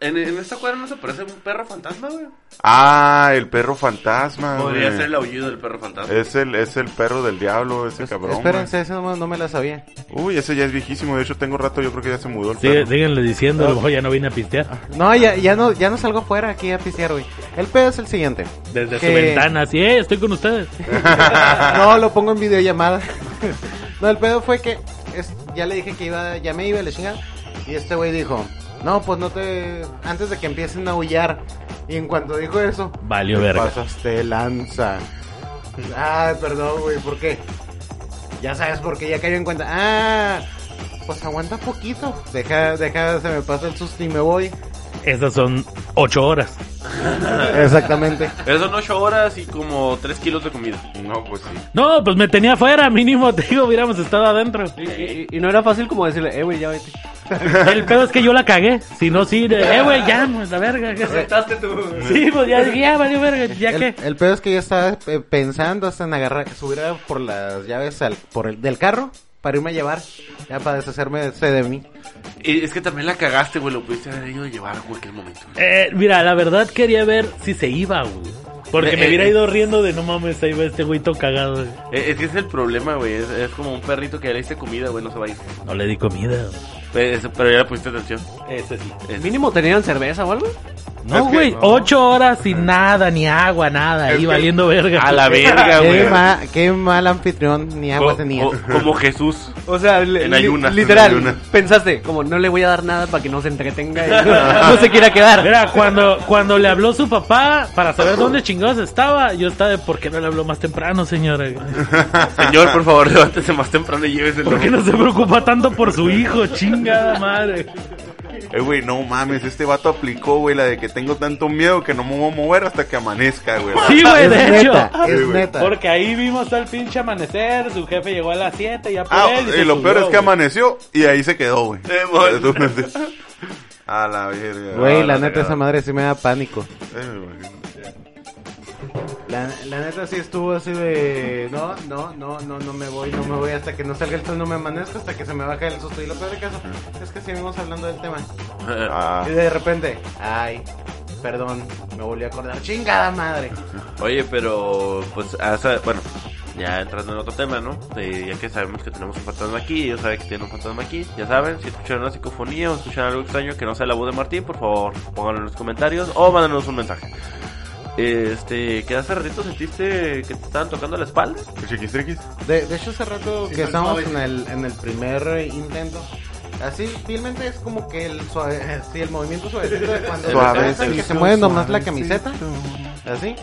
¿En, en esta cuadra no se parece un perro fantasma, güey? Ah, el perro fantasma, Podría güey. ser el aullido del perro fantasma. Es el, es el perro del diablo, ese cabrón. Espérense, eso no, no me la sabía. Uy, ese ya es viejísimo. De hecho, tengo rato, yo creo que ya se mudó el Sigue- perro. síganle diciendo, a lo mejor ya no vine a pistear. No, ya, ya no, ya no salgo fuera aquí a pistear, güey. El pedo es el siguiente. Desde su ventana, así, eh, estoy con ustedes. *laughs* no, lo pongo en videollamada. *laughs* no, el pedo fue que es- ya le dije que iba, ya me iba a la chingada. Y este güey dijo, no, pues no te, antes de que empiecen a aullar. Y en cuanto dijo eso, Valió verga. pasaste lanza. Ay, perdón, güey, ¿por qué? Ya sabes por qué, ya cayó en cuenta. Ah, pues aguanta poquito. Deja, deja, se me pasa el susto y me voy. Esas son ocho horas. Exactamente. Pero son 8 horas y como 3 kilos de comida. No, pues sí. No, pues me tenía afuera, mínimo, *laughs* te digo, hubiéramos estado adentro. Y, y- y no era fácil como decirle, eh, güey, ya vete. *laughs* El pedo es que yo la cagué. Si no, sí, de, eh, güey, ya, pues la verga. Aceptaste tú. Sí, pues ya dije, ya, valió verga, ya el, qué. el pedo es que yo estaba eh, pensando hasta en agarrar, subir a- por las llaves al, por el, del carro para irme a llevar, ya para deshacerme de, de mí. Es que también la cagaste, güey. Lo pudiste haber ido a llevar en cualquier momento. Eh, mira, la verdad quería ver si se iba, güey. Porque Eh, me hubiera eh, ido riendo de no mames, ahí va este güey todo cagado. güey. Eh, Es que es el problema, güey. Es, es como un perrito que le diste comida, güey. No se va a ir. No le di comida. güey. Pero, ya le pusiste atención. Ese sí. Es- Mínimo tenían cerveza o algo. No, Es que- güey, no. ocho horas sin nada, ni agua, nada, Es ahí que- valiendo verga. A la *laughs* verga, Qué, güey. ma- qué mal anfitrión, ni agua Co- tenía. co- como *laughs* Jesús. O sea, En ayunas, literal, en ayunas. pensaste, como no le voy a dar nada para que no se entretenga y no, *laughs* no se quiera quedar. Mira, cuando, cuando le habló su papá para saber dónde chingados estaba, yo estaba de por qué no le habló más temprano, señora. Señor, por favor, levántese más temprano y lléveselo. ¿Por qué no se preocupa tanto por su hijo? Chingada madre. Eh, güey, no mames, este vato aplicó, güey, la de que tengo tanto miedo que no me voy a mover hasta que amanezca, güey. Sí, güey, es de hecho. neta, es güey. neta. Porque ahí vimos al pinche amanecer, su jefe llegó a las 7 ya por Ah, él. y se lo subió, peor es que güey. amaneció y ahí se quedó, güey. Eh. *laughs* A la verga. Güey, la neta, esa madre sí me da pánico. Eh, güey. La, la neta sí estuvo así de no, no, no, no, no me voy, no me voy hasta que no salga el sol, no me amanezco, hasta que se me baje el susto. Y lo peor de caso es que seguimos hablando del tema. Ah, Y de repente, ay, perdón, me volví a acordar, chingada madre. Oye, pero pues, hasta- bueno, ya entrando en otro tema, ¿no? De- ya que sabemos que tenemos un fantasma aquí, ellos saben que tienen un fantasma aquí, ya saben, si escuchan una psicofonía o escuchan algo extraño que no sea la voz de Martín, por favor, pónganlo en los comentarios o mándanos un mensaje. Este, que hace ratito sentiste que te estaban tocando la espalda. chiquistriquis. De, de hecho, hace rato que estábamos en el, en el primer eh, intento. Así, finalmente es como que el suave, *laughs* sí, el movimiento suavecito de cuando Suavecito, que se mueve nomás la camiseta. Así.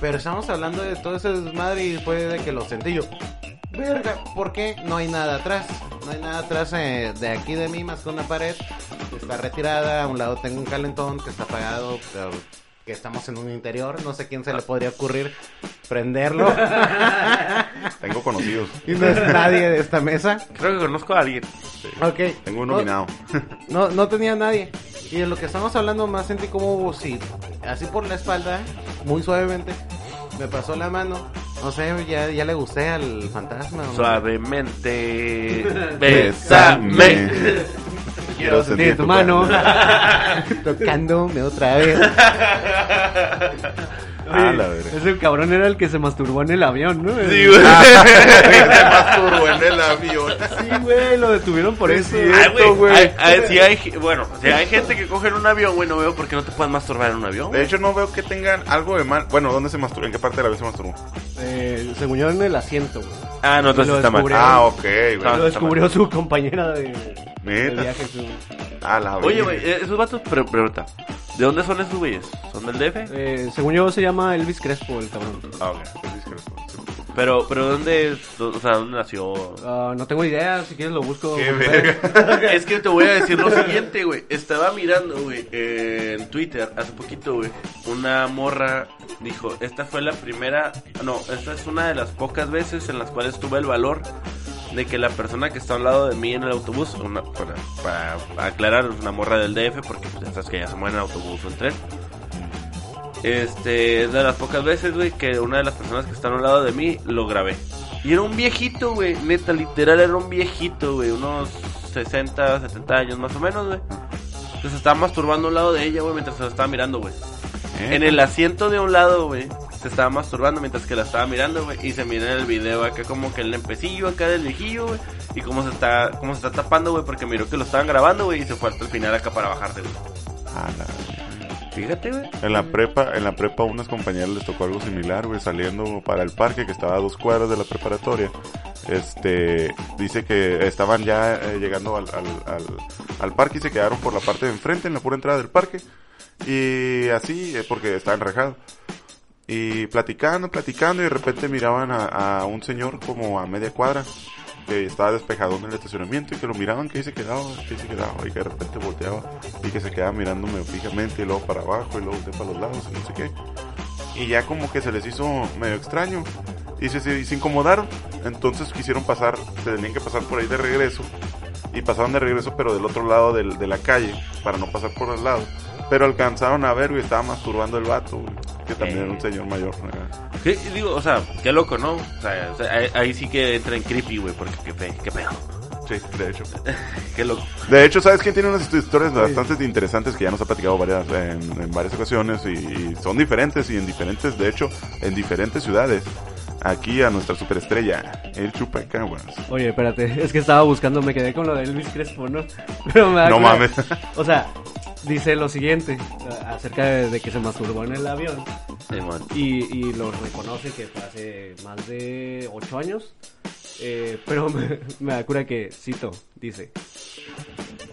Pero estamos hablando de todo ese desmadre y fue de que lo sentí yo. Verga, ¿por qué no hay nada atrás? No hay nada atrás eh, de aquí de mí más que una pared que está retirada. A un lado tengo un calentón que está apagado, pero que estamos en un interior. No sé quién se le podría ocurrir prenderlo. *laughs* Tengo conocidos. y no es nadie de esta mesa. Creo que conozco a alguien. Ok. Tengo un No- nominado. *laughs* No, no tenía nadie. Y de lo que estamos hablando más sentí como si, así por la espalda, muy suavemente, me pasó la mano. No sé, ya, ya le gusté al fantasma. Suavemente, *laughs* Bésame. Quiero sentir tu mano. *laughs* Tocándome otra vez. *laughs* Ah, la. Ese cabrón era el que se masturbó en el avión, ¿no? Sí, güey. *laughs* Se masturbó en el avión. Sí, güey, lo detuvieron por eso. Ay, güey, güey. ay, ay, si hay, bueno, si hay gente que coge en un avión, güey, no veo por qué no te puedes masturbar en un avión. De hecho, no veo que tengan algo de mal. Bueno, ¿dónde se masturbó? ¿En qué parte de la vez se masturbó? Eh, según yo en el asiento, güey. Ah, no, entonces está mal. Ah, ok, Lo descubrió su compañera de, de Neta. viaje. su- Ah, la Oye, güey, eh, esos vatos, pero pregunta, ¿de dónde son esos güeyes? ¿Son del DF? Eh, según yo se llama Elvis Crespo, el cabrón. Ah, ok. Que no. Pero, pero ¿dónde, o sea, dónde nació? Ah, no tengo idea, si quieres lo busco. Qué verga. *laughs* Es que te voy a decir lo siguiente, güey. Estaba mirando, güey, eh, en Twitter hace poquito, güey. Una morra dijo, esta fue la primera, no, esta es una de las pocas veces en las cuales tuve el valor de que la persona que está al lado de mí en el autobús, una, para, para aclarar, es una morra del DF, porque pues, ya sabes que ya se mueve en autobús o en tren. Este, es de las pocas veces, güey, que una de las personas que están al lado de mí lo grabé. Y era un viejito, güey, neta, literal era un viejito, güey, unos 60, 70 años más o menos, güey. Entonces estaba masturbando a un lado de ella, güey, mientras se la estaba mirando, güey. ¿Eh? En el asiento de un lado, güey, se estaba masturbando mientras que la estaba mirando, güey. Y se mira en el video acá como que el lempecillo acá del viejillo, güey. Y cómo se está, cómo se está tapando, güey, porque miró que lo estaban grabando, güey, y se fue hasta el final acá para bajarse, güey. Ah, verga. Fíjate, güey. En la prepa, en la prepa a unas compañeras les tocó algo similar, güey, saliendo para el parque que estaba a dos cuadras de la preparatoria. Este, dice que estaban ya eh, llegando al, al, al, al parque y se quedaron por la parte de enfrente, en la pura entrada del parque. Y así, eh, porque estaba enrejado. Y platicando, platicando, y de repente miraban a, a un señor como a media cuadra, que estaba despejado en el estacionamiento, y que lo miraban, que ahí se quedaba, que ahí se quedaba, y que de repente volteaba, y que se quedaba mirándome fijamente, y luego para abajo, y luego voltea para los lados, y no sé qué. Y ya como que se les hizo medio extraño, y se, se, se incomodaron, entonces quisieron pasar, se tenían que pasar por ahí de regreso, y pasaron de regreso, pero del otro lado del- de la calle, para no pasar por el lado. Pero alcanzaron a ver, güey, estaba masturbando el vato, güey, que también era un señor mayor. ¿Qué? Digo, o sea, qué loco, ¿no? O sea, o sea, ahí, ahí sí que entra en creepy, güey, porque qué, fe, qué pedo. Sí, de hecho. *laughs* Qué loco. De hecho, ¿sabes quién tiene unas historias bastante interesantes que ya nos ha platicado varias, en, en varias ocasiones y, y son diferentes y en diferentes, de hecho, en diferentes ciudades? Aquí a nuestra superestrella, el Chupacaguas. Oye, espérate, *laughs* es que estaba buscando, me quedé con lo de Elvis Crespo, ¿no? *laughs* Pero me da No mames. *laughs* O sea, dice lo siguiente acerca de, de que se masturbó en el avión y, y lo reconoce que fue hace más de 8 años. Eh, pero me, me da cura que, cito, dice,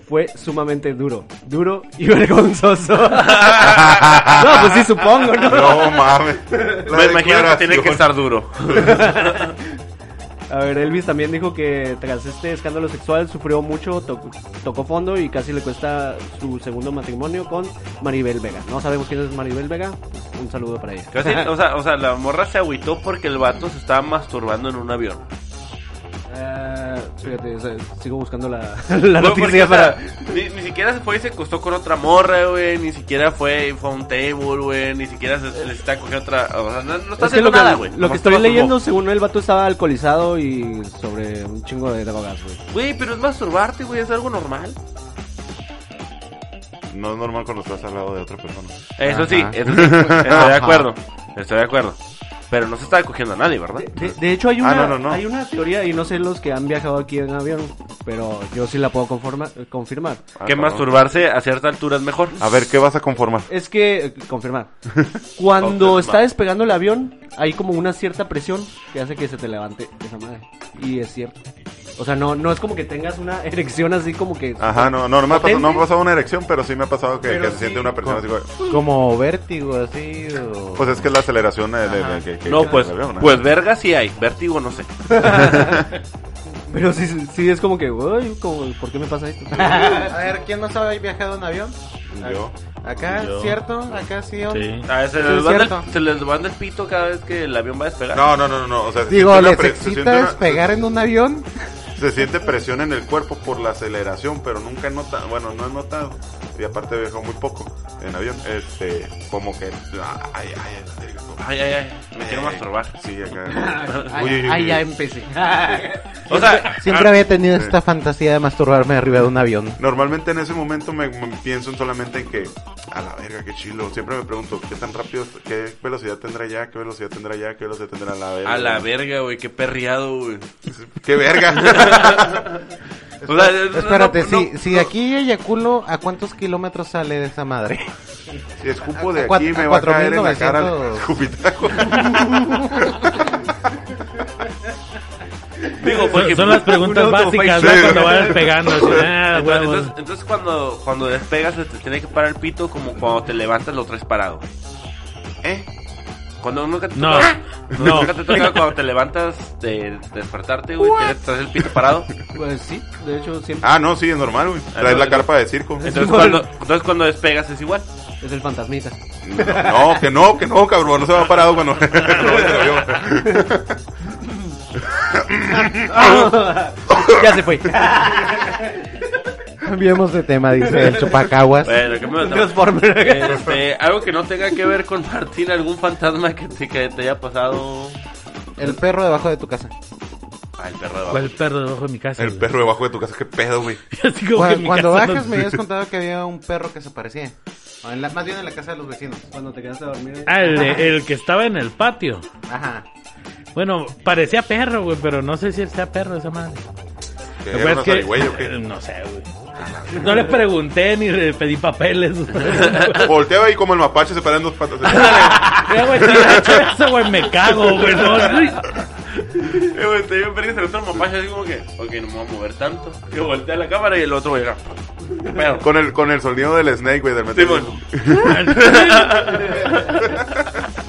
fue sumamente duro, duro y *laughs* vergonzoso. *laughs* no, pues sí, supongo, ¿no? No mames. Me imagino que tiene que estar duro. *laughs* A ver, Elvis también dijo que tras este escándalo sexual sufrió mucho, to- tocó fondo y casi le cuesta su segundo matrimonio con Maribel Vega. No sabemos quién es Maribel Vega, pues, un saludo para ella. Casi, o, sea, o sea, la morra se agüitó porque el vato se estaba masturbando en un avión. Eh, Fíjate, o sea, sigo buscando la, *laughs* la Güey, porque, noticia o sea, para... ni, ni siquiera se fue y se acostó con otra morra, güey. Ni siquiera fue y fue a un table, güey. Ni siquiera se, le está cogiendo otra. O sea, no, no está Es haciendo lo que, nada, güey. lo que estoy leyendo, según el vato estaba alcoholizado y sobre un chingo de drogas, güey. Güey, pero es masturbarte, güey. Es algo normal. No es normal cuando estás al lado de otra persona. Eso sí, eso sí. Estoy de *laughs* acuerdo. Estoy de acuerdo. Pero no se está cogiendo a nadie, ¿verdad? De, de hecho, hay Ah, una, no, no, no. hay una teoría, y no sé los que han viajado aquí en avión, pero yo sí la puedo conforma- confirmar. Ah, que masturbarse a cierta altura es mejor. A ver, ¿qué vas a conformar? Es que, eh, confirmar, cuando está despegando el avión, hay como una cierta presión que hace que se te levante esa madre. Y es cierto. O sea, no, no es como que tengas una *laughs* erección así como que... Ajá, no, no, no me, ha pasado, no me ha pasado una erección, pero sí me ha pasado que, que se sí. siente una presión así. güey. Como vértigo, así. o- Pues es que es la aceleración eh, de, de- que, que- No, que pues, ¿no? pues verga sí hay. Vértigo no sé. *laughs* Pero sí, sí es como que, uy, como, ¿por qué me pasa esto? *laughs* A ver, ¿quién no sabe viajado en avión? Yo. Acá, Yo. ¿cierto? Acá sí. ¿o? Sí. Ah, se, Sí, les es van del, se les van del pito cada vez que el avión va a despegar. No, no, no, no, no, o sea, se Digo, una ¿les excita una- despegar en un avión? Se siente presión en el cuerpo por la aceleración, pero nunca he notado, bueno, no he notado, y aparte viajó muy poco en avión, este, como que, ay, ay, ay, Ay, ay, ay. Me quiero masturbar. Sí, acá. *laughs* Ay, Uy, uy, uy, ay, ya empecé. *laughs* O sea, Siempre había tenido esta fantasía de masturbarme arriba de un avión. Normalmente en ese momento me, me pienso solamente en que, a la verga, qué chilo. Siempre me pregunto, ¿qué tan rápido, qué velocidad tendrá ya, qué velocidad tendrá ya, qué velocidad tendrá la verga? a la verga, güey. Qué perreado, güey. *laughs* ¡Qué verga! O sea, no- Espérate, no- si, si de aquí eyaculo, ¿a cuántos kilómetros sale de esa madre? si escupo de aquí me a va a caer en la cara el 4900. escupitajo. Digo, porque Son, son las preguntas Un básicas. ¿no? Cuando vayas pegando. así, ah, Entonces, entonces, entonces cuando, cuando despegas te tiene que parar el pito como cuando te levantas lo traes parado. ¿Eh? Cuando nunca te No, toca, no. nunca te toca cuando te levantas de, de despertarte, güey, tienes- el pito parado. Pues sí, de hecho siempre Ah, no, sí, es normal, güey. Ah, Traes no, la no. carpa de circo. Entonces cuando, entonces cuando despegas es igual. es el fantasmita. No, no, que no, que no, cabrón. No se va parado cuando... *laughs* no, se lo vio. *laughs* ya se fue. *laughs* Cambiemos de tema, dice el chupacaguas. Bueno, ¿qué me Transformer. este, algo que no tenga que ver con Martín, algún fantasma que te, que te haya pasado. El perro debajo de tu casa. Ah, el perro de abajo. ¿Cuál perro debajo de mi casa? El güey? perro debajo de tu casa, qué pedo, güey. *laughs* Así como que Cuando, mi cuando casa bajas no- me habías contado que había un perro que se parecía. O en la- más bien en la casa de los vecinos. Cuando te quedaste a dormir. Ah, el, de- el que estaba en el patio. Ajá. Bueno, parecía perro, güey, pero no sé si él sea perro esa madre. ¿Que era que una que- zarigüeya o qué? *laughs* No sé, güey. No le pregunté ni le pedí papeles. *laughs* Volteaba y como el mapache se para en dos patas. Mira, güey, si hubiera hecho eso, güey, me cago, güey. No, Eh, güey, te dio verga, se le otro mapache así como que, ok, no me voy a mover tanto. Que voltea la cámara y el otro güey llega. Con, el, con el sonido del snake, güey, del metal. Simón. *laughs* *laughs*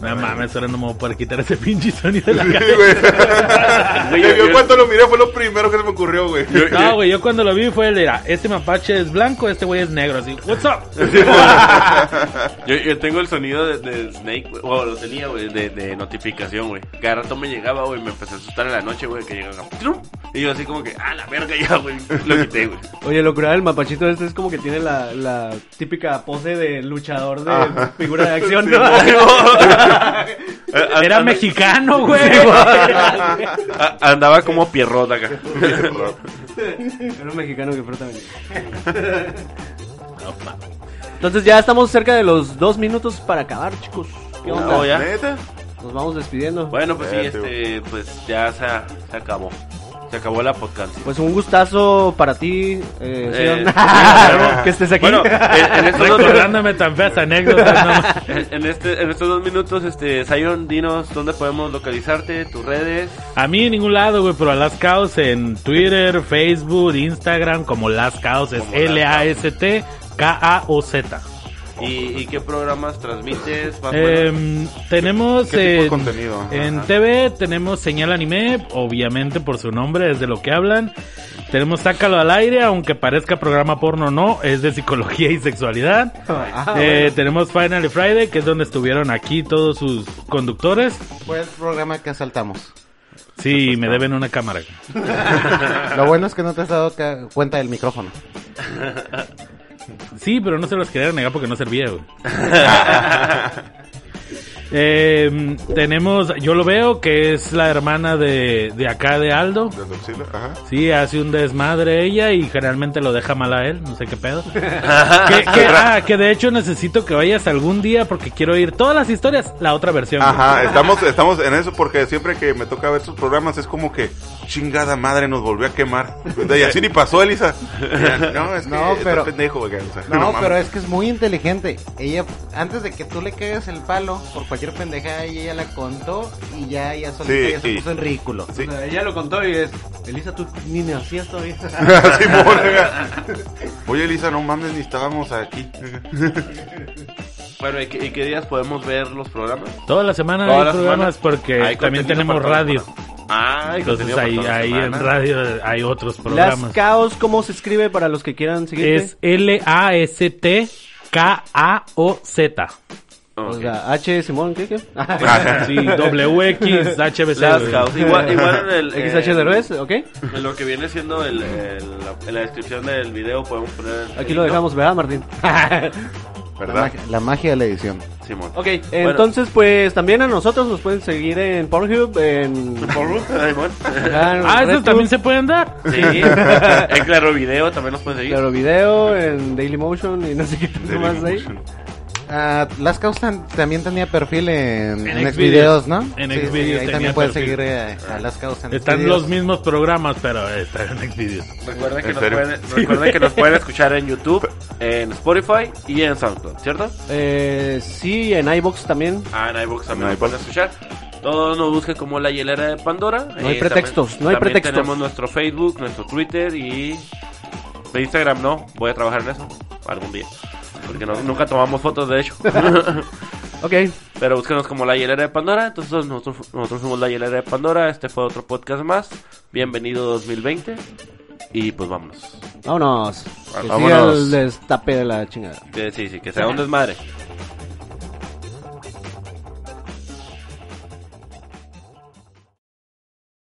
No mames, ahora no me voy a poder quitar ese pinche sonido de la Sí, cara. güey. Yo, yo cuando lo miré fue lo primero que se me ocurrió, güey. No, güey, yo cuando lo vi fue el de, ah, este mapache es blanco, este güey es negro, así, what's up? *laughs* Yo, yo tengo el sonido de, de Snake, güey, o lo tenía, güey, de, de notificación, güey. Cada rato me llegaba, güey, me empecé a asustar en la noche, güey, que llegaba. ¡trum! Y yo así como que, ah, la verga ya, güey. Lo quité, güey. Oye, lo curado del mapachito este es como que tiene la, la típica pose de luchador de Ajá. figura de acción, Sí, ¿no? *laughs* *laughs* Era mexicano, güey. Andaba como pierrot acá. Era un mexicano que frota. Entonces ya estamos cerca de los dos minutos para acabar, chicos. ¿Qué onda? ¿Neta? Nos vamos despidiendo. Bueno, pues sí, este, pues ya se, se acabó. Se acabó la podcast. Pues un gustazo para ti, eh, Eh, Sion, *laughs* que estés aquí. Bueno, en, en estos dos, Recordándome tan feas anécdotas, no *laughs* en, este, en estos dos minutos, este, Zion, dinos dónde podemos localizarte, tus redes. A mí en ningún lado, güey, pero a Las Caos en Twitter, Facebook, Instagram, como Las Caos, es Como Las L-A-S-T K-A-O-Z. ¿Y, y qué programas transmites? Más? Em, tenemos ¿Qué tipo de en, contenido? en Ajá. TV, tenemos señal anime, obviamente por su nombre es de lo que hablan. Tenemos Sácalo al aire, aunque parezca programa porno no, es de psicología y sexualidad. *laughs* Ah, Eh, tenemos Final Friday, que es donde estuvieron aquí todos sus conductores. Fue el programa que asaltamos. Sí, me deben una cámara. *laughs* Lo bueno es que no te has dado cuenta del micrófono. *laughs* Sí, pero no se los quería negar porque no servía, güey. *laughs* Eh, tenemos, yo lo veo que es la hermana de, de acá de Aldo. Auxilio, Ajá. Sí, hace un desmadre ella y generalmente lo deja mal a él, no sé qué pedo. *laughs* que, que- ah, que de hecho necesito que vayas algún día porque quiero oír todas las historias, la otra versión. güey. Ajá, estamos, estamos en eso porque siempre que me toca ver sus programas es como que chingada madre nos volvió a quemar. Y así ni pasó, Elisa. *laughs* No, es que No, pero- pendejo, güey, o sea, No, pero es que es muy inteligente. Ella, antes de que tú le quedes el palo por cualquier pendejada, ella la contó y ya, ya solita Sí, ya se sí. puso en ridículo. Sí. O sea, ella lo contó y es, Elisa, tú ni nacías todavía. *laughs* Oye, Elisa, no mames, ni estábamos aquí. Bueno, ¿y qué, y qué días podemos ver los programas? Toda la semana Toda hay la programas semana. porque Hay también tenemos radio. Ah, Entonces ahí, la ahí en radio hay otros Las programas. Caos, ¿cómo se escribe para los que quieran seguirte? Es L-A-S-T-K-A-O-Z. O Ok. sea, H, Simón, ¿qué? qué? *laughs* Sí, W-X, HBC. Las. Caos. Igual, igual en el... XH en- Derbez, ¿ok? En lo que viene siendo el, el- la, en la descripción del video podemos poner... Aquí lo dejamos, ¿verdad, Martín? *laughs* La ¿Verdad? magia, la magia de la edición. Simón. ok, entonces pues también a nosotros nos pueden seguir en Pornhub, en... Bueno, *laughs* Simón. Ah, esos también se pueden dar. Sí. *laughs* en Claro Video también nos pueden seguir. Claro Video, en Dailymotion y no sé qué más hay. Ah, Las Caus tan- también tenía perfil en, En en Xvideos. ¿no? En Sí, sí, Xvideos ahí también perfil. seguir eh, a Las Están Xvideos. los mismos programas, pero están en Xvideos. Recuerden, que ¿En nos, pueden, recuerden que nos pueden *laughs* escuchar en YouTube, en Spotify y en SoundCloud, ¿cierto? Eh, sí, en iBox también. Ah, en iVoox también En nos pueden escuchar. Todos nos busquen como la hielera de Pandora. No hay Eh, pretextos, también- no hay también pretextos. tenemos nuestro Facebook, nuestro Twitter y... De Instagram no, voy a trabajar en eso algún día. Porque no- nunca tomamos fotos, de hecho. *laughs* Ok, Pero búsquenos como la hielera de Pandora. Entonces nosotros, nosotros somos la hielera de Pandora. Este fue otro podcast más. Bienvenido 2020. Y pues vámonos. vámonos. Que siga Vámonos. el destape de la chingada. Que sí, sí, que sea un desmadre.